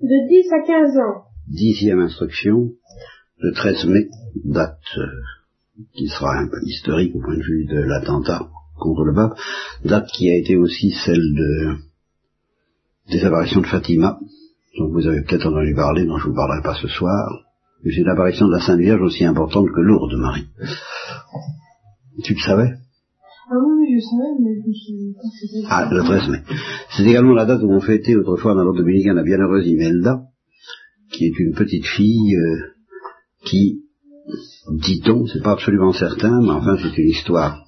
De 10 à 15 ans. Dixième instruction, le 13 mai, date euh, qui sera un peu historique au point de vue de l'attentat contre le pape, date qui a été aussi celle de des apparitions de Fatima, dont vous avez peut-être entendu parler, dont je ne vous parlerai pas ce soir. C'est une apparition de la Sainte Vierge aussi importante que Lourdes, Marie. Tu le savais? Ah oui, je savais, mais je. Ah, le 13 mai. C'est également la date où on fêtait autrefois dans l'ordre dominicain la bienheureuse Imelda, qui est une petite fille euh, qui, dit-on, c'est pas absolument certain, mais enfin c'est une histoire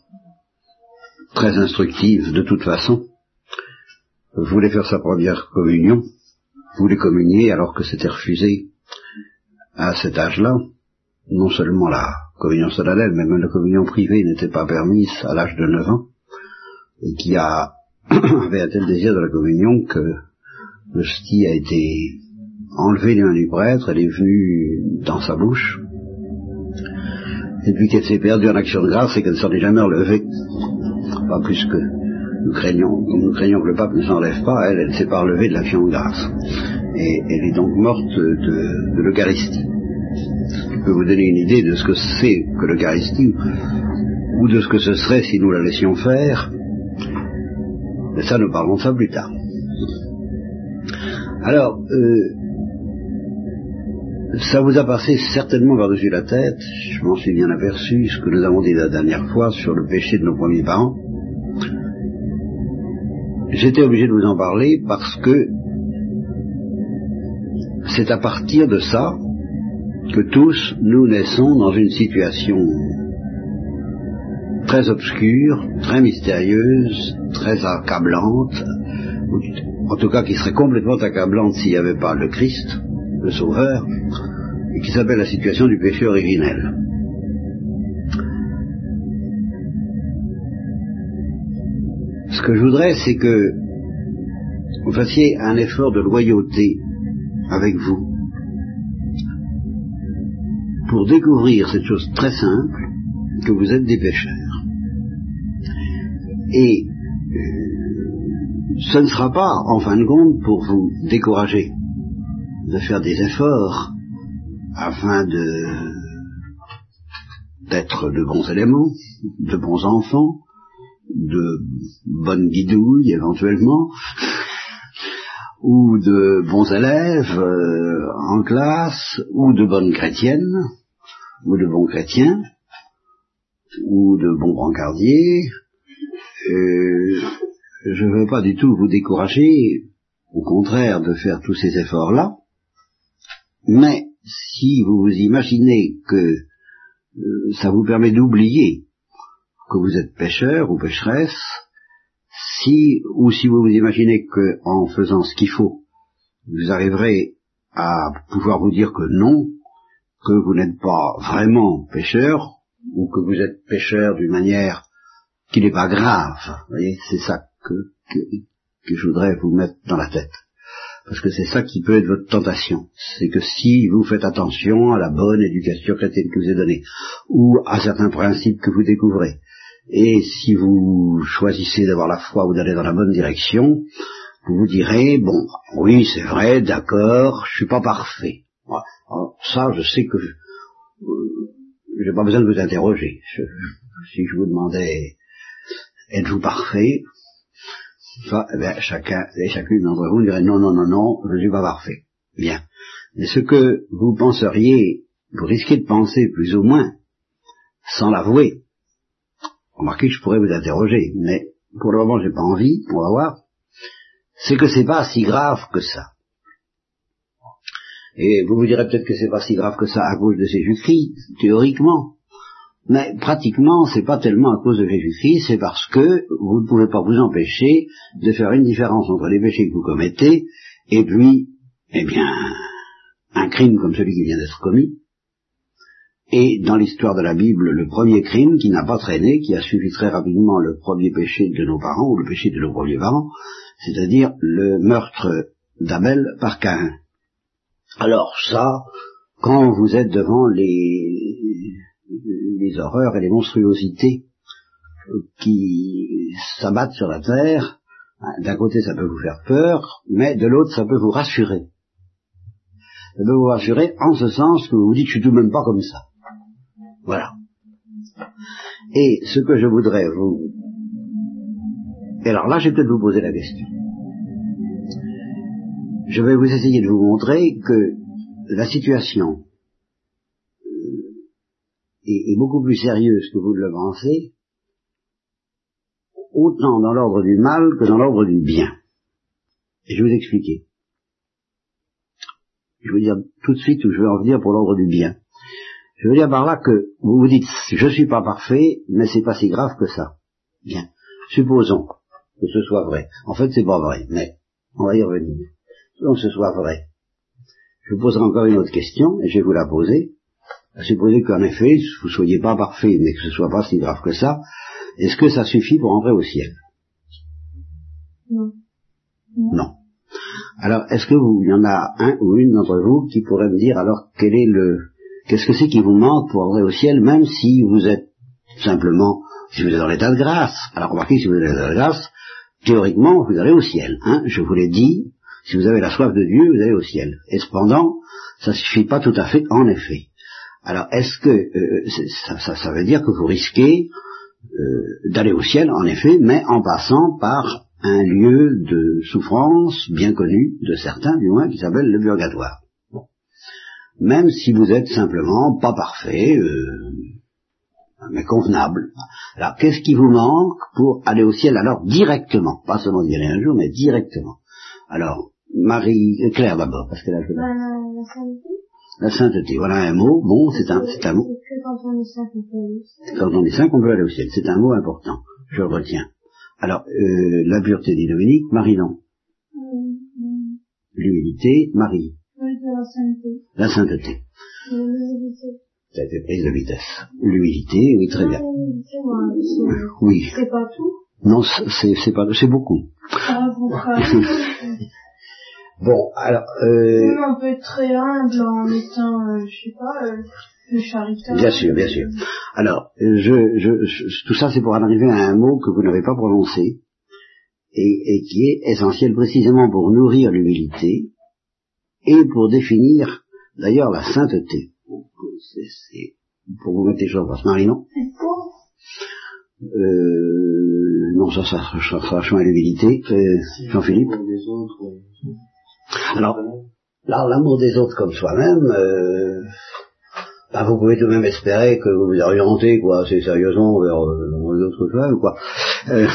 très instructive de toute façon, voulait faire sa première communion, voulait communier alors que c'était refusé à cet âge-là. Non seulement la communion solennelle, mais même la communion privée n'était pas permise à l'âge de 9 ans, et qui avait un tel désir de la communion que le sti a été enlevé des mains du prêtre, elle est venue dans sa bouche, et puis qu'elle s'est perdue en action de grâce et qu'elle ne s'en est jamais relevée, pas plus que nous craignons, comme nous craignons que le pape ne s'enlève pas, elle, elle s'est pas relevée de l'action de grâce. Et elle est donc morte de l'Eucharistie. Je peux vous donner une idée de ce que c'est que l'Eucharistie, ou de ce que ce serait si nous la laissions faire. Mais ça, nous parlons de ça plus tard. Alors, euh, ça vous a passé certainement par-dessus la tête, je m'en suis bien aperçu, ce que nous avons dit la dernière fois sur le péché de nos premiers parents. J'étais obligé de vous en parler parce que c'est à partir de ça que tous nous naissons dans une situation très obscure, très mystérieuse, très accablante, en tout cas qui serait complètement accablante s'il n'y avait pas le Christ, le Sauveur, et qui s'appelle la situation du péché originel. Ce que je voudrais, c'est que vous fassiez un effort de loyauté avec vous pour découvrir cette chose très simple que vous êtes des pécheurs. Et euh, ce ne sera pas, en fin de compte, pour vous décourager de faire des efforts afin d'être de bons éléments, de bons enfants, de bonnes guidouilles éventuellement, ou de bons élèves euh, en classe, ou de bonnes chrétiennes, ou de bons chrétiens, ou de bons brancardiers. Euh, je ne veux pas du tout vous décourager, au contraire, de faire tous ces efforts-là, mais si vous vous imaginez que euh, ça vous permet d'oublier que vous êtes pécheur ou pécheresse, si, ou si vous vous imaginez que en faisant ce qu'il faut, vous arriverez à pouvoir vous dire que non, que vous n'êtes pas vraiment pécheur, ou que vous êtes pécheur d'une manière qui n'est pas grave. Vous voyez, c'est ça que, que, je voudrais vous mettre dans la tête. Parce que c'est ça qui peut être votre tentation. C'est que si vous faites attention à la bonne éducation chrétienne que vous est donnée, ou à certains principes que vous découvrez, et si vous choisissez d'avoir la foi ou d'aller dans la bonne direction, vous vous direz, bon, oui, c'est vrai, d'accord, je suis pas parfait. Alors, ça, je sais que je n'ai pas besoin de vous interroger. Si je vous demandais, êtes-vous parfait? Eh chacun et chacune d'entre vous dirait non, non, non, non, je ne suis pas parfait. Bien. Mais ce que vous penseriez, vous risquez de penser plus ou moins, sans l'avouer, remarquez que je pourrais vous interroger, mais pour le moment j'ai pas envie, on va voir, c'est que c'est pas si grave que ça. Et vous vous direz peut-être que c'est pas si grave que ça à cause de Jésus-Christ, théoriquement. Mais pratiquement, c'est pas tellement à cause de Jésus-Christ, c'est parce que vous ne pouvez pas vous empêcher de faire une différence entre les péchés que vous commettez et puis, eh bien, un crime comme celui qui vient d'être commis. Et dans l'histoire de la Bible, le premier crime qui n'a pas traîné, qui a suivi très rapidement le premier péché de nos parents, ou le péché de nos premiers parents, c'est-à-dire le meurtre d'Abel par Caïn. Alors ça, quand vous êtes devant les, horreurs et les monstruosités qui s'abattent sur la terre, d'un côté ça peut vous faire peur, mais de l'autre ça peut vous rassurer. je peux vous rassurer en ce sens que vous vous dites, je suis tout de même pas comme ça. Voilà. Et ce que je voudrais vous... Et alors là, je vais peut-être vous poser la question. Je vais vous essayer de vous montrer que la situation euh, est, beaucoup plus sérieuse que vous ne le pensez, autant dans l'ordre du mal que dans l'ordre du bien. Et je vais vous expliquer. Je vais vous dire tout de suite où je veux en venir pour l'ordre du bien. Je veux dire par là que vous vous dites, je suis pas parfait, mais c'est pas si grave que ça. Bien. Supposons que ce soit vrai. En fait, c'est pas vrai, mais on va y revenir. Supposons que ce soit vrai. Je vous poserai encore une autre question, et je vais vous la poser. Supposez qu'en effet, vous soyez pas parfait, mais que ce soit pas si grave que ça, est-ce que ça suffit pour entrer au ciel? Non. Non. Alors, est-ce que vous, il y en a un ou une d'entre vous qui pourrait me dire alors quel est le, qu'est-ce que c'est qui vous manque pour entrer au ciel, même si vous êtes simplement, si vous êtes dans l'état de grâce? Alors, remarquez, si vous êtes dans l'état de grâce, théoriquement, vous allez au ciel. Hein? Je vous l'ai dit, si vous avez la soif de Dieu, vous allez au ciel. Et cependant, ça suffit pas tout à fait, en effet. Alors, est-ce que euh, ça, ça, ça, veut dire que vous risquez euh, d'aller au ciel, en effet, mais en passant par un lieu de souffrance bien connu de certains, du moins, qui s'appelle le purgatoire. Bon. Même si vous êtes simplement pas parfait, euh, mais convenable. Alors, qu'est-ce qui vous manque pour aller au ciel? Alors directement Pas seulement d'y aller un jour, mais directement. Alors, Marie, euh, Claire d'abord, parce qu'elle a fait Bah, la sainteté. la sainteté. Voilà un mot. Bon, c'est un, c'est un mot. C'est que quand on est saint qu'on peut aller au ciel. Quand on est saint, on peut aller au ciel. C'est un mot important. Je le retiens. Alors, euh, la pureté dit Dominique, Marie non. Hum, hum. L'humilité, Marie. Oui, la sainteté. La sainteté. Ça a été prise de vitesse. L'humilité, oui, très bien. Oui. c'est pas tout. Non, c'est c'est pas, c'est beaucoup. Ah, bon, alors, euh, Oui, on peut être très humble en étant, euh, je sais pas, euh, plus charitable. bien sûr, bien sûr. Alors, euh, je, je, je- tout ça, c'est pour en arriver à un mot que vous n'avez pas prononcé et, et qui est essentiel précisément pour nourrir l'humilité et pour définir, d'ailleurs, la sainteté. C'est- c'est pour vous mettre les choses en place. Marie, non? Euh, Non, ça, ça, ça, ça à l'humilité. Euh, Jean-Philippe Alors, l'amour des autres comme soi-même, euh, ben, vous pouvez tout de même espérer que vous vous orientez, quoi, assez sérieusement vers euh, des autres femmes, quoi. Euh,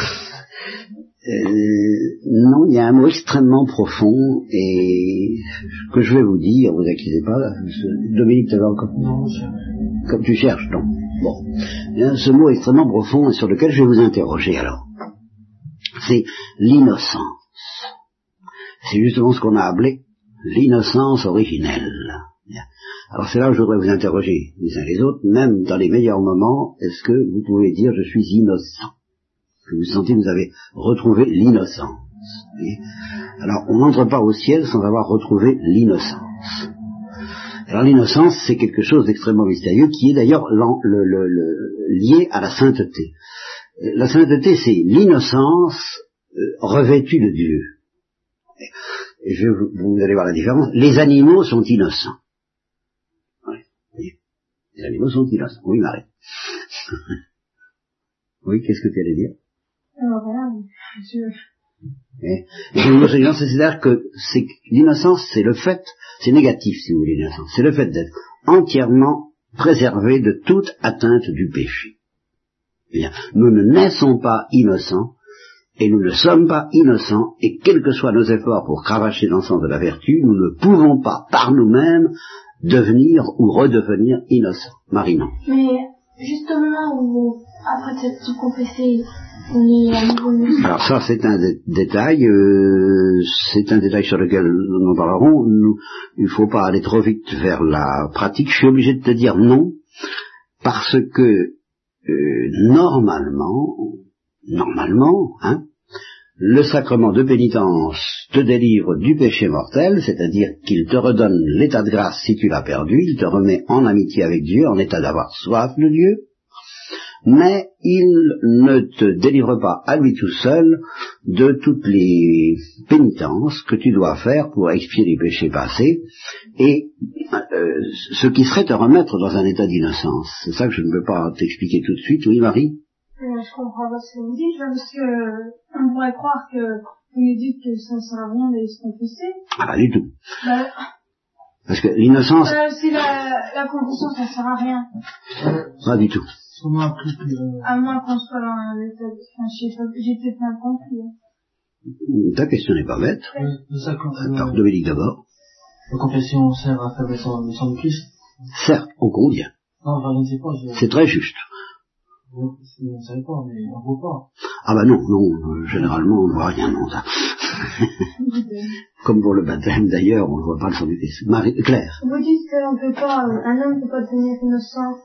euh, non, il y a un mot extrêmement profond et que je vais vous dire, vous inquiétez pas, là, Dominique, t'avais encore comme tu cherches, non. Bon. Ce mot extrêmement profond et sur lequel je vais vous interroger alors. C'est l'innocence. C'est justement ce qu'on a appelé l'innocence originelle. Alors c'est là où je voudrais vous interroger les uns les autres, même dans les meilleurs moments, est-ce que vous pouvez dire je suis innocent Que vous sentez que vous avez retrouvé l'innocence. Vous Alors on n'entre pas au ciel sans avoir retrouvé l'innocence. Alors l'innocence, c'est quelque chose d'extrêmement mystérieux qui est d'ailleurs lié à la sainteté. Euh, La sainteté, c'est l'innocence euh, revêtue de Dieu. Et je, vous allez voir la différence. Les animaux sont innocents. Ouais, vous voyez. Les animaux sont innocents. Oui, Marie. oui, qu'est-ce que tu allais dire? Alors voilà, je... Eh, L'innocence, innocence, c'est-à-dire que c'est que l'innocence, c'est le fait, c'est négatif si vous voulez l'innocence, c'est le fait d'être entièrement préservé de toute atteinte du péché. Eh Bien, nous ne naissons pas innocents et nous ne sommes pas innocents et quels que soient nos efforts pour cravacher l'encens de la vertu, nous ne pouvons pas par nous-mêmes devenir ou redevenir innocents. Marie, non. Mais juste au moment où, après tout confessé, on est à nouveau innocent. Alors ça, c'est un dé- détail, euh, c'est un détail sur lequel nous parlerons. Nous, il ne faut pas aller trop vite vers la pratique. Je suis obligé de te dire non, parce que euh, normalement, normalement, hein, le sacrement de pénitence te délivre du péché mortel, c'est-à-dire qu'il te redonne l'état de grâce si tu l'as perdu, il te remet en amitié avec Dieu, en état d'avoir soif de Dieu, mais il ne te délivre pas à lui tout seul de toutes les pénitences que tu dois faire pour expier les péchés passés et euh, ce qui serait te remettre dans un état d'innocence. C'est ça que je ne peux pas t'expliquer tout de suite. Oui, Marie? Euh, Je comprends pas ce que vous dites, parce que on pourrait croire que vous nous dites que ça ne sert à rien d'aller se confesser. Ah, pas du tout. Bah, Parce que l'innocence, euh, si la, la confession ça sert à rien, pas du tout. On euh, à moins qu'on soit dans un état de... Enfin, j'ai peut-être mal compris. hein. Ta question n'est pas bête. euh, euh, Par Dominique d'abord. la confession sert à faire le sang, le sang de Christ. Certes, ô combien. Non, enfin, je ne sais pas, je, C'est très juste. Je, je ne savais pas, mais on ne voit pas. Ah bah non, non, euh, généralement on ne voit rien, non, ça. Comme pour le baptême d'ailleurs, on ne voit pas le sang du Christ. Marie, Claire, Vous dites qu'on peut pas, euh, un homme peut pas devenir innocent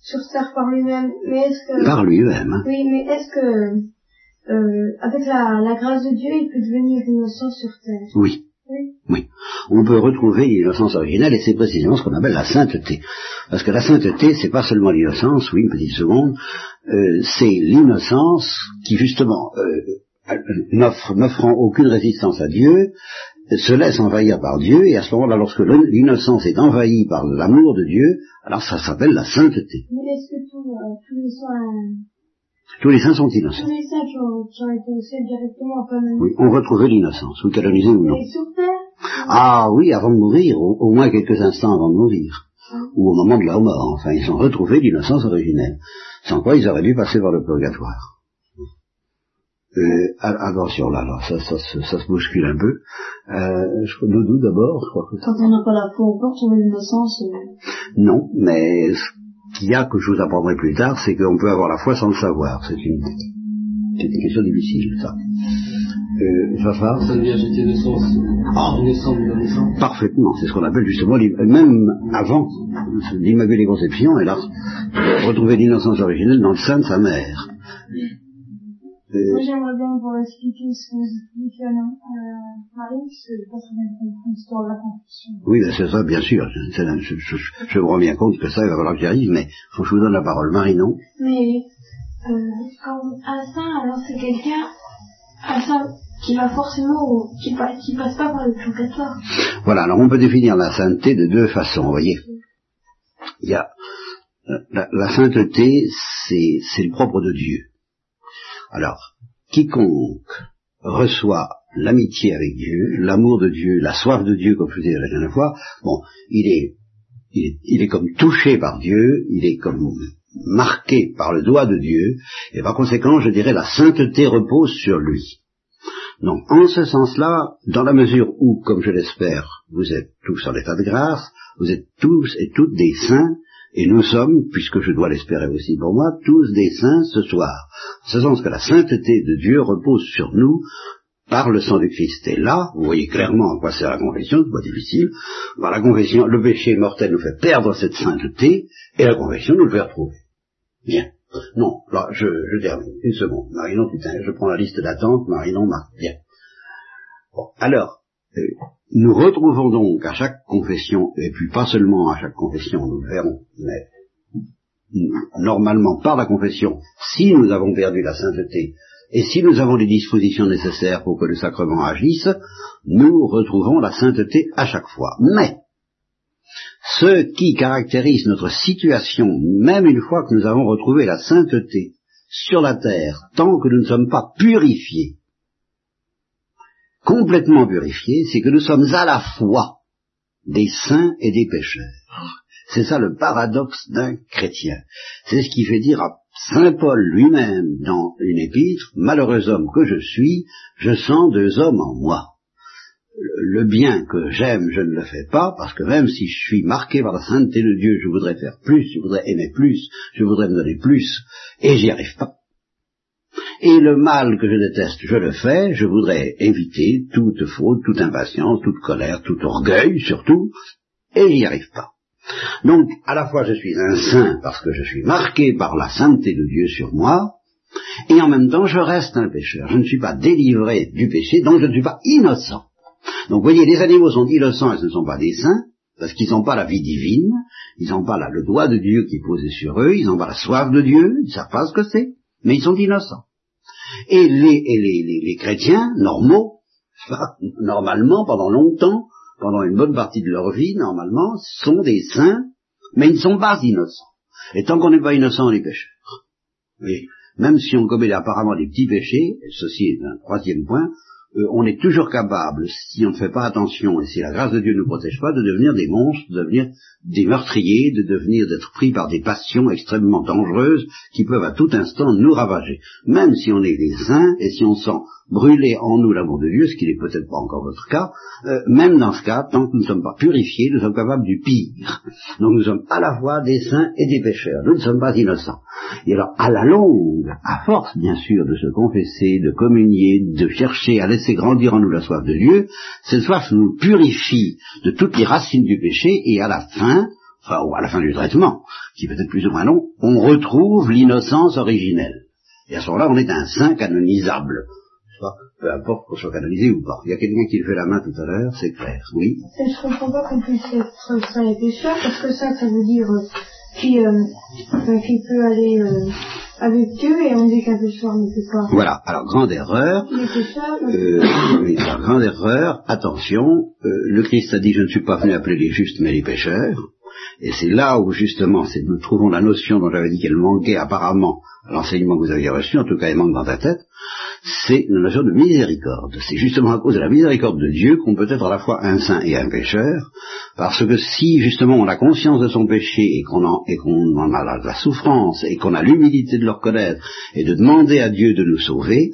sur terre par lui-même, mais est-ce que... par lui-même, hein. Oui, mais est-ce que, euh, avec la, la grâce de Dieu, il peut devenir innocent sur terre? Oui, Oui. on peut retrouver l'innocence originelle et c'est précisément ce qu'on appelle la sainteté. Parce que la sainteté, c'est pas seulement l'innocence, oui, une petite seconde, euh, c'est l'innocence qui justement, euh, n'offrant aucune résistance à Dieu, se laisse envahir par Dieu, et à ce moment-là, lorsque l'innocence est envahie par l'amour de Dieu, alors ça s'appelle la sainteté. Euh, Tous les saints sont innocents. tous les saints qui ont, qui ont été au ciel directement, Oui, on retrouvait l'innocence, ou canonisé ou non. et sur terre, Ah oui, avant de mourir, au, au moins quelques instants avant de mourir, ou au moment de leur mort, enfin, ils ont retrouvé l'innocence originelle, sans quoi ils auraient dû passer par le purgatoire. Euh, a- attention là, là, ça, ça, se- ça, se bouscule un peu. Euh, je crois Doudou d'abord, je crois que Quand on n'a pas la foi, on peut retrouver l'innocence. euh, non, mais qu'il y a que je vous apprendrai plus tard, c'est qu'on peut avoir la foi sans le savoir. C'est une, c'est une question difficile, ça. Euh, Jafar Ça veut dire j'étais naissance, Ah. de. Parfaitement, c'est ce qu'on appelle justement, même avant l'Immaculée Conception, elle a retrouvé l'innocence originelle dans le sein de sa mère. Moi j'aimerais bien vous expliquer ce que vous expliquez à euh, Marie, parce que je pense l'histoire de la confession. oui, ben, c'est ça, bien sûr. Je, je- je me rends bien compte que ça, il va falloir que j'y arrive, mais faut que je vous donne la parole. Marie, non? Mais euh, quand un saint, alors c'est quelqu'un, un saint qui va forcément, qui, pa- qui passe pas par le purgatoire. Voilà, alors on peut définir la sainteté de deux façons, vous voyez. Il y a euh, la, la sainteté, c'est le propre de Dieu. Alors, quiconque reçoit l'amitié avec Dieu, l'amour de Dieu, la soif de Dieu, comme je vous disais la dernière fois, bon, il est, il est, il est comme touché par Dieu, il est comme marqué par le doigt de Dieu, et par conséquent, je dirais, la sainteté repose sur lui. Donc, en ce sens-là, dans la mesure où, comme je l'espère, vous êtes tous en état de grâce, vous êtes tous et toutes des saints, et nous sommes, puisque je dois l'espérer aussi pour moi, tous des saints ce soir. En ce sens que la sainteté de Dieu repose sur nous par le sang du Christ. Et là, vous voyez clairement à quoi sert la confession, c'est pas difficile. La confession, le péché mortel nous fait perdre cette sainteté, et la confession nous le fait retrouver. Bien. Non, là, je, je termine. Une seconde. Marinon, putain, je prends la liste d'attente. Marinon, Marc. Bien. Bon, alors, euh, nous retrouvons donc à chaque confession, et puis pas seulement à chaque confession, nous le verrons, mais normalement par la confession, si nous avons perdu la sainteté, et si nous avons les dispositions nécessaires pour que le sacrement agisse, nous retrouvons la sainteté à chaque fois. Mais, ce qui caractérise notre situation, même une fois que nous avons retrouvé la sainteté sur la terre, tant que nous ne sommes pas purifiés, complètement purifiés, c'est que nous sommes à la fois des saints et des pécheurs. C'est ça le paradoxe d'un chrétien. C'est ce qui fait dire à Saint Paul lui-même dans une épître, Malheureux homme que je suis, je sens deux hommes en moi. Le bien que j'aime, je ne le fais pas, parce que même si je suis marqué par la sainteté de Dieu, je voudrais faire plus, je voudrais aimer plus, je voudrais me donner plus, et j'y arrive pas. Et le mal que je déteste, je le fais, je voudrais éviter toute faute, toute impatience, toute colère, tout orgueil surtout, et j'y arrive pas. Donc, à la fois je suis un saint parce que je suis marqué par la sainteté de Dieu sur moi, et en même temps je reste un pécheur. Je ne suis pas délivré du péché, donc je ne suis pas innocent. Donc voyez, les animaux sont innocents et ce ne sont pas des saints, parce qu'ils n'ont pas la vie divine, ils n'ont pas le doigt de Dieu qui est posé sur eux, ils n'ont pas la soif de Dieu, ils ne savent pas ce que c'est, mais ils sont innocents. Et les, les, les, chrétiens normaux, normalement, pendant longtemps, pendant une bonne partie de leur vie, normalement, sont des saints, mais ils ne sont pas innocents. Et tant qu'on n'est pas innocent, on est pécheurs. Oui. Même si on commet apparemment des petits péchés, ceci est un troisième point, euh, on est toujours capable, si on ne fait pas attention et si la grâce de Dieu ne nous protège pas, de devenir des monstres, de devenir des meurtriers, de devenir d'être pris par des passions extrêmement dangereuses qui peuvent à tout instant nous ravager. Même si on est des saints et si on sent brûler en nous l'amour de Dieu, ce qui n'est peut-être pas encore votre cas, euh, même dans ce cas, tant que nous ne sommes pas purifiés, nous sommes capables du pire. Donc nous sommes à la fois des saints et des pécheurs. Nous ne sommes pas innocents. Et alors, à la longue, à force bien sûr de se confesser, de communier, de chercher à laisser grandir en nous la soif de Dieu, cette soif nous purifie de toutes les racines du péché et à la fin, enfin à la fin du traitement, qui peut être plus ou moins long, on retrouve l'innocence originelle. Et à ce moment-là, on est un saint canonisable peu importe qu'on soit canalisé ou pas. Il y a quelqu'un qui fait la main tout à l'heure, c'est clair, oui. Je comprends pas qu'on puisse être saint et pécheur, parce que ça, ça veut dire euh, qu'il euh, peut aller euh, avec Dieu, et on dit qu'un pécheur ne peut pas. Voilà, alors grande erreur. Euh, oui, alors, grande erreur, attention, le Christ a dit, je ne suis pas venu appeler les justes, mais les pécheurs. Et c'est là où justement nous trouvons la notion dont j'avais dit qu'elle manquait apparemment à l'enseignement que vous aviez reçu, en tout cas elle manque dans ta tête, c'est la notion de miséricorde. C'est justement à cause de la miséricorde de Dieu qu'on peut être à la fois un saint et un pécheur, parce que si justement on a conscience de son péché et qu'on en, a la souffrance et qu'on a l'humilité de le reconnaître et de demander à Dieu de nous sauver,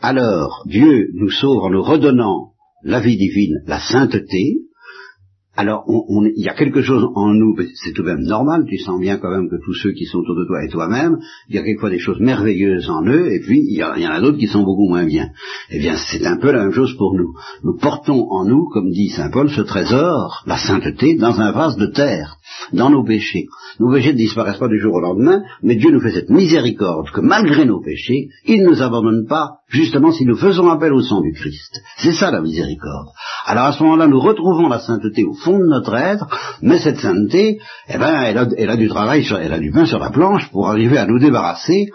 alors Dieu nous sauve en nous redonnant la vie divine, la sainteté, alors, il y a quelque chose en nous, c'est tout de même normal, tu sens bien quand même que tous ceux qui sont autour de toi et toi-même, il y a quelquefois des choses merveilleuses en eux, et puis il y, en a d'autres qui sont beaucoup moins bien. Eh bien, c'est un peu la même chose pour nous. Nous portons en nous, comme dit Saint Paul, ce trésor, la sainteté, dans un vase de terre, dans nos péchés. Nos péchés ne disparaissent pas du jour au lendemain, mais Dieu nous fait cette miséricorde que malgré nos péchés, il ne nous abandonne pas, justement si nous faisons appel au sang du Christ. C'est ça la miséricorde. Alors à ce moment-là, nous retrouvons la sainteté au fond de notre être, mais cette sainteté, eh ben, elle a, du travail, elle a du pain sur la planche pour arriver à nous débarrasser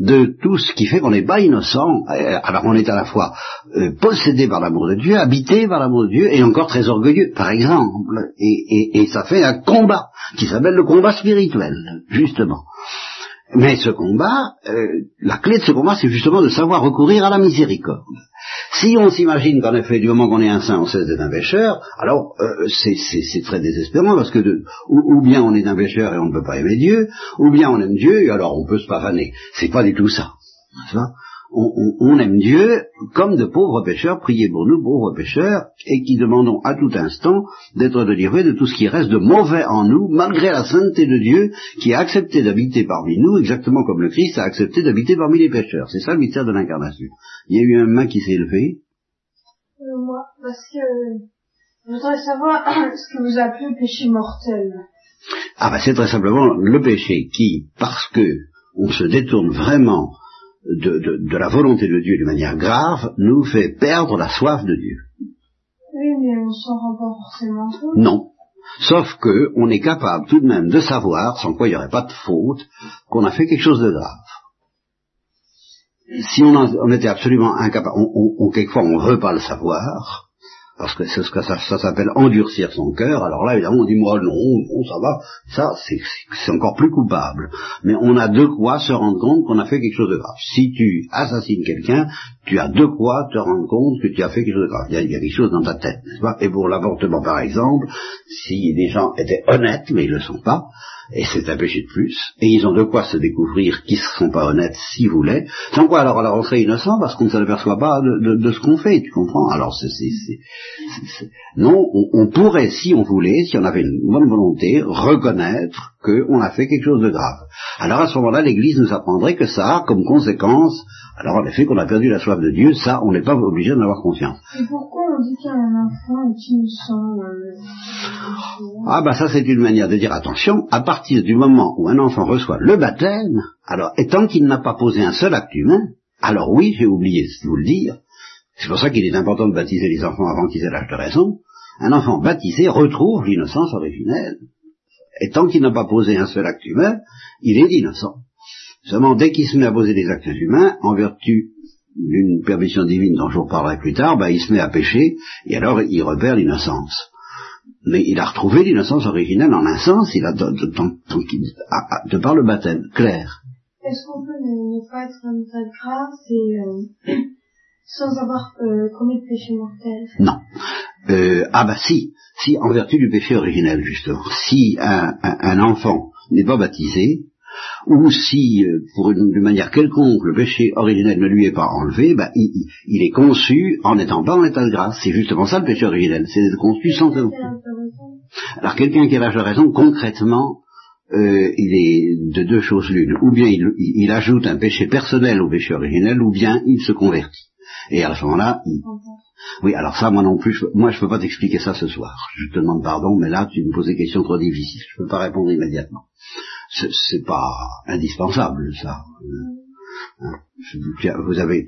de tout ce qui fait qu'on n'est pas innocent. Euh, alors on est à la fois euh, possédé par l'amour de Dieu, habité par l'amour de Dieu, et encore très orgueilleux, par exemple. Et ça fait un combat qui s'appelle le combat spirituel, justement. Mais ce combat, euh, la clé de ce combat, c'est justement de savoir recourir à la miséricorde. Si on s'imagine qu'en effet, du moment qu'on est un saint, on cesse d'être un pécheur, alors euh, c'est très désespérant, parce que ou, bien on est un pécheur et on ne peut pas aimer Dieu, ou bien on aime Dieu et alors on peut se pavaner. C'est pas du tout ça on, aime Dieu comme de pauvres pécheurs, priez pour nous, pauvres pécheurs, et qui demandons à tout instant d'être délivrés de tout ce qui reste de mauvais en nous, malgré la sainteté de Dieu qui a accepté d'habiter parmi nous, exactement comme le Christ a accepté d'habiter parmi les pécheurs. C'est ça le mystère de l'incarnation. Il y a eu un main qui s'est élevé. Euh, moi, parce que je voudrais savoir ce que vous appelez le péché mortel. Ah ben c'est très simplement le péché qui, parce que on se détourne vraiment de, la volonté de Dieu de manière grave nous fait perdre la soif de Dieu. Oui, mais on s'en rend pas forcément compte. Non. Sauf que on est capable tout de même de savoir, sans quoi il n'y aurait pas de faute, qu'on a fait quelque chose de grave. Si on, était absolument incapable, on, quelquefois on ne veut pas le savoir, parce que c'est ce que ça, s'appelle endurcir son cœur. Alors là, évidemment, on dit moi non, bon, ça va, ça c'est encore plus coupable. Mais on a de quoi se rendre compte qu'on a fait quelque chose de grave. Si tu assassines quelqu'un, tu as de quoi te rendre compte que tu as fait quelque chose de grave. Il y a, il y a quelque chose dans ta tête, n'est-ce pas? Et pour l'avortement, par exemple, si des gens étaient honnêtes, mais ils ne le sont pas, et c'est un péché de plus, et ils ont de quoi se découvrir qu'ils ne sont pas honnêtes s'ils voulaient, sans quoi alors alors on serait innocent parce qu'on ne s'aperçoit pas de, ce qu'on fait, tu comprends? Alors c'est, non, on, pourrait, si on voulait, si on avait une bonne volonté, reconnaître qu'on a fait quelque chose de grave. Alors à ce moment-là, l'Église nous apprendrait que ça a comme conséquence alors en effet, qu'on a perdu la soif de Dieu, ça, on n'est pas obligé d'en avoir conscience. Et pourquoi on dit qu'il y a un enfant et qu'il nous sent euh, Ah bah ça c'est une manière de dire attention, à partir du moment où un enfant reçoit le baptême, alors étant qu'il n'a pas posé un seul acte humain, alors oui, j'ai oublié de vous le dire, c'est pour ça qu'il est important de baptiser les enfants avant qu'ils aient l'âge de raison, Un enfant baptisé retrouve l'innocence originelle. Et tant qu'il n'a pas posé un seul acte humain, il est innocent. Seulement, dès qu'il se met à poser des actes humains, en vertu d'une permission divine dont je vous reparlerai plus tard, bah, il se met à pécher, et alors il repère l'innocence. Mais il a retrouvé l'innocence originelle en un sens, il a de, de, de par le baptême, clair. Est-ce qu'on peut ne, pas être en état de grâce et euh, sans avoir euh, commis de péché mortel? Non. Euh, ah bah si, si en vertu du péché originel justement. Si un, un, un enfant n'est pas baptisé, ou si, euh, pour une, d'une manière quelconque, le péché originel ne lui est pas enlevé, ben, il, il, est conçu en n'étant pas en état de grâce. C'est justement ça le péché originel, c'est d'être conçu sans... Alors quelqu'un qui a l'âge de raison, concrètement, euh, il est de deux choses l'une. Ou bien il, il, ajoute un péché personnel au péché originel, ou bien il se convertit. Et à ce moment-là, il... oui, alors ça, moi non plus, je, moi je peux pas t'expliquer ça ce soir. Je te demande pardon, mais là tu me poses des questions trop difficiles. Je peux pas répondre immédiatement c'est pas indispensable ça. Euh, vous avez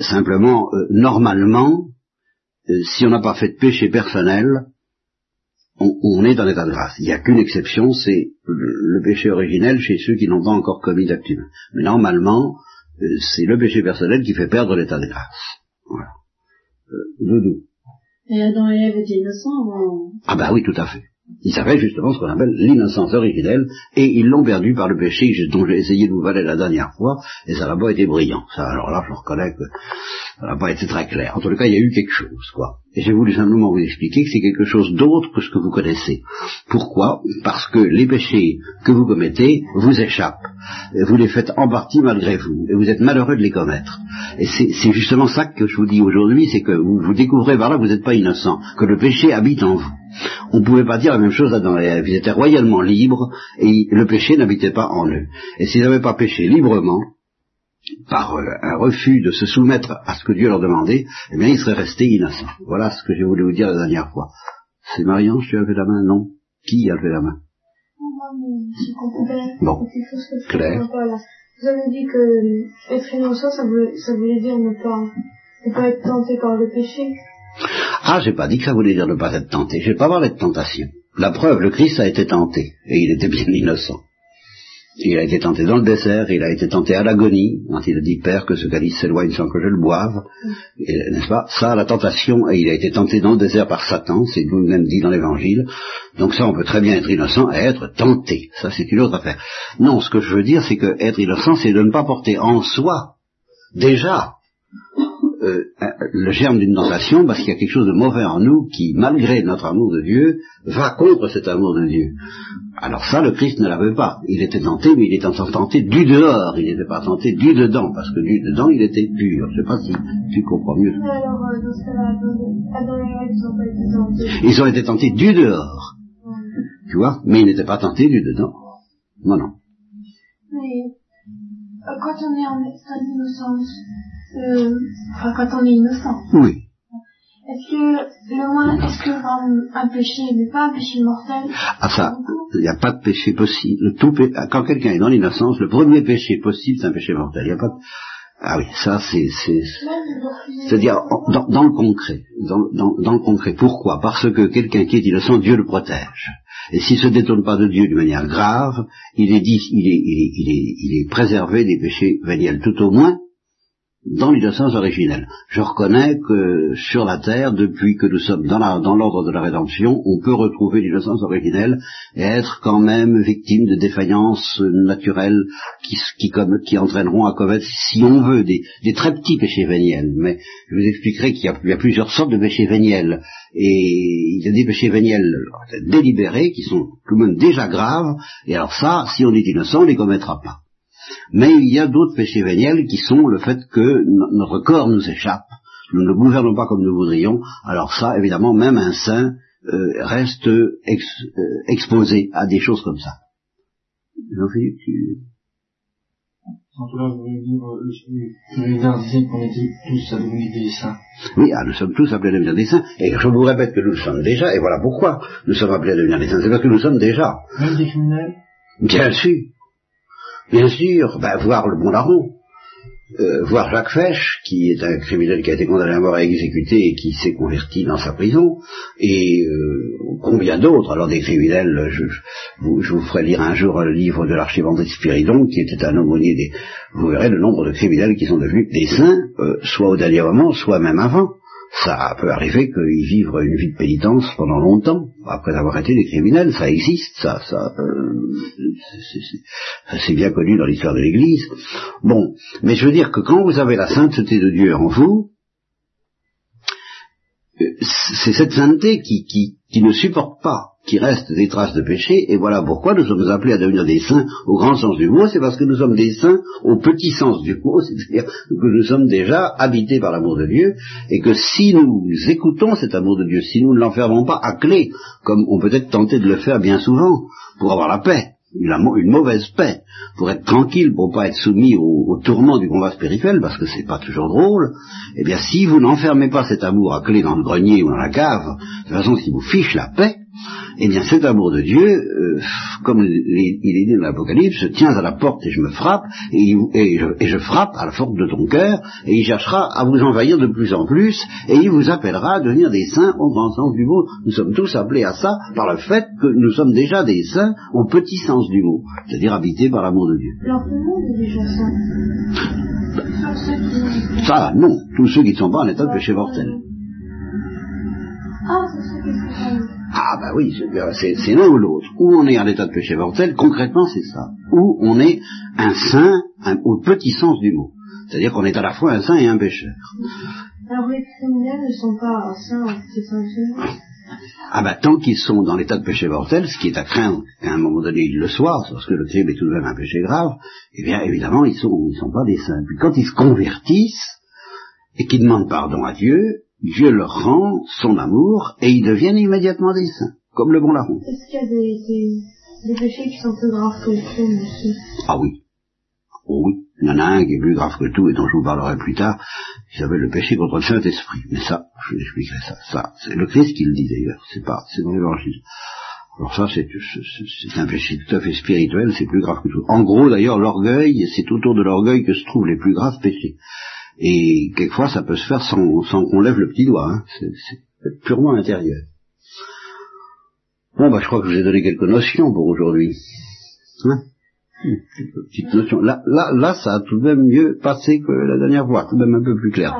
simplement euh, normalement, euh, si on n'a pas fait de péché personnel, on, est dans l'état de grâce. Il n'y a qu'une exception, c'est le, péché originel chez ceux qui n'ont pas encore commis d'acte. Mais normalement, c'est le péché personnel qui fait perdre l'état de grâce. Doudou. Et Adam et Ève étaient innocents Ah bah oui, tout à fait. Ils avaient justement ce qu'on appelle l'innocence originelle, et ils l'ont perdu par le péché dont j'ai essayé de vous valer la dernière fois, et ça n'a pas été brillant. Ça, alors là, je reconnais que ça n'a pas été très clair. En tout cas, il y a eu quelque chose, quoi. Et j'ai voulu simplement vous expliquer que c'est quelque chose d'autre que ce que vous connaissez. Pourquoi? Parce que les péchés que vous commettez vous échappent. Vous les faites en partie malgré vous, et vous êtes malheureux de les commettre. Et c'est justement ça que je vous dis aujourd'hui, c'est que vous, vous découvrez par là que vous n'êtes pas innocent, que le péché habite en vous. On ne pouvait pas dire la même chose à Adam et Ève. Ils étaient royalement libres et le péché n'habitait pas en eux. Et s'ils n'avaient pas péché librement, par euh, un refus de se soumettre à ce que Dieu leur demandait, eh bien ils seraient restés innocents. Voilà ce que j'ai voulu vous dire la dernière fois. C'est Marion, tu as levé la main? Non Qui a levé la main? Bon, clair. Vous avez dit que être innocent, ça voulait, ça voulait dire ne pas, ne pas être tenté par le péché. Ah, j'ai pas dit que ça voulait dire ne pas être tenté. J'ai pas parlé de tentation. La preuve, le Christ a été tenté, et il était bien innocent. Il a été tenté dans le désert, il a été tenté à l'agonie, quand il a dit Père, que ce calice s'éloigne sans que je le boive, n'est-ce pas? Ça, la tentation, et il a été tenté dans le désert par Satan, c'est nous-mêmes dit dans l'Évangile. Donc ça, on peut très bien être innocent et être tenté. Ça, c'est une autre affaire. Non, ce que je veux dire, c'est que être innocent, c'est de ne pas porter en soi, déjà, euh, le germe d'une tentation parce qu'il y a quelque chose de mauvais en nous qui, malgré notre amour de Dieu, va contre cet amour de Dieu. Alors ça, le Christ ne l'avait pas. Il était tenté, mais il était tenté du dehors, il n'était pas tenté du dedans, parce que du dedans, il était pur. Je ne sais pas si tu comprends mieux. Alors, dans ce cas-là, ils ont été tentés. Ils ont été tentés du dehors. Tu vois? Mais ils n'étaient pas tentés du dedans. Non, non. Mais euh, quand on est en état d'innocence, euh, enfin, quand on est innocent. Oui. Est-ce que le moins, est-ce que un péché n'est pas un péché mortel? Ah ça, il n'y a pas de péché possible. Tout quand quelqu'un est dans l'innocence, le premier péché possible, c'est un péché mortel. Il y a pas de... Ah oui, ça c'est, c'est, c'est-à-dire dans, dans, le concret, dans, dans, dans, le concret. Pourquoi? Parce que quelqu'un qui est innocent, Dieu le protège. Et s'il se détourne pas de Dieu d'une manière grave, il est dit, il est, il est, il est, il est préservé des péchés véniels, tout au moins dans l'innocence originelle. Je reconnais que sur la terre, depuis que nous sommes dans, l'ordre de la rédemption, on peut retrouver l'innocence originelle et être quand même victime de défaillances naturelles qui, entraîneront à commettre, si on veut, des, très petits péchés véniels. Mais je vous expliquerai qu'il y, a plusieurs sortes de péchés véniels. Et il y a des péchés véniels délibérés qui sont tout de même déjà graves. Et alors ça, si on est innocent, on ne les commettra pas. Mais il y a d'autres péchés véniels qui sont le fait que notre corps nous échappe, nous ne gouvernons pas comme nous voudrions, alors ça, évidemment, même un saint euh, reste euh, exposé à des choses comme ça. Jean-Philippe, tu... En tout cas, je voulais dire, euh, le qu'on était tous à devenir des saints. Oui, ah, nous sommes tous appelés à devenir des saints, et je vous répète que nous le sommes déjà, et voilà pourquoi nous sommes appelés à devenir des saints, c'est parce que nous sommes déjà. Même des criminels Bien sûr. Bien sûr, ben, voir le bon larron. euh, voir Jacques Fesch, qui est un criminel qui a été condamné à mort et exécuté et qui s'est converti dans sa prison, et euh, combien d'autres, alors des criminels, je, vous, ferai lire un jour le livre de l'archivandrite Spiridon, qui était un aumônier des... Vous verrez le nombre de criminels qui sont devenus des saints, euh, soit au dernier moment, soit même avant ça peut arriver qu'ils vivent une vie de pénitence pendant longtemps, après avoir été des criminels, ça existe, ça, ça, euh, c'est bien connu dans l'histoire de l'Église. Bon, mais je veux dire que quand vous avez la sainteté de Dieu en vous, c'est cette sainteté qui, qui, qui ne supporte pas qu'il reste des traces de péché, et voilà pourquoi nous sommes appelés à devenir des saints au grand sens du mot, c'est parce que nous sommes des saints au petit sens du mot, c'est-à-dire que nous sommes déjà habités par l'amour de Dieu, et que si nous écoutons cet amour de Dieu, si nous ne l'enfermons pas à clé, comme on peut être tenté de le faire bien souvent, pour avoir la paix, une, mauvaise paix, pour être tranquille, pour pas être soumis au, tourment du combat spirituel, parce que c'est pas toujours drôle, eh bien si vous n'enfermez pas cet amour à clé dans le grenier ou dans la cave, de façon qui vous fiche la paix, eh bien cet amour de Dieu, euh, comme il est dit dans l'Apocalypse, tient à la porte et je me frappe, et, je, frappe à la porte de ton cœur, et il cherchera à vous envahir de plus en plus, et il vous appellera à devenir des saints au grand sens du mot. Nous sommes tous appelés à ça par le fait que nous sommes déjà des saints au petit sens du mot, c'est-à-dire habités par l'amour de Dieu. Alors tout le monde est déjà saint Ça, non, tous ceux qui ne sont pas en état de péché mortel. Ah, c'est ah bah oui, c'est l'un ou l'autre. Ou on est en état de péché mortel, concrètement c'est ça. Ou on est un saint au petit sens du mot. C'est-à-dire qu'on est à la fois un saint et un pécheur. Alors les criminels ne sont pas saints au petit sens du mot ah bah tant qu'ils sont dans l'état de péché mortel, ce qui est à craindre qu'à un moment donné ils le soient, parce que le crime est tout de même un péché grave, eh bien évidemment ils sont ils sont pas des saints. Puis quand ils se convertissent et qu'ils demandent pardon à Dieu, Dieu leur rend son amour et ils deviennent immédiatement des saints, comme le bon larron. Est-ce qu'il y a des, des, péchés qui sont plus graves que aussi? Ah oui. Oh oui. Il y en a un qui est plus grave que tout et dont je vous parlerai plus tard, qui s'appelle le péché contre le Saint-Esprit. Mais ça, je vous expliquerai ça. Ça, c'est le Christ qui le dit d'ailleurs, c'est pas, c'est dans l'évangile. Alors ça, c'est un péché tout à fait spirituel, c'est plus grave que tout. En gros, d'ailleurs, l'orgueil, c'est autour de l'orgueil que se trouvent les plus graves péchés. Et quelquefois, ça peut se faire sans, sans qu'on lève le petit doigt. Hein. C'est purement intérieur. Bon, bah, je crois que je vous ai donné quelques notions pour aujourd'hui. Hein? Petite notion. Là, là, là, ça a tout de même mieux passé que la dernière fois, tout de même un peu plus clair.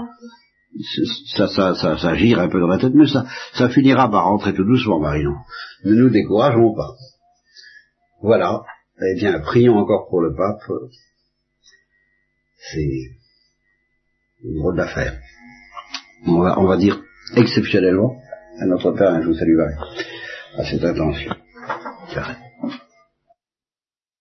Ça, ça, ça, ça gire un peu dans la tête, mais ça, ça finira par rentrer tout doucement, Marion. Ne nous décourageons pas. Voilà. Eh bien, prions encore pour le pape. C'est drôle. On va, on va dire exceptionnellement à notre Père, je vous salue, à cette intention.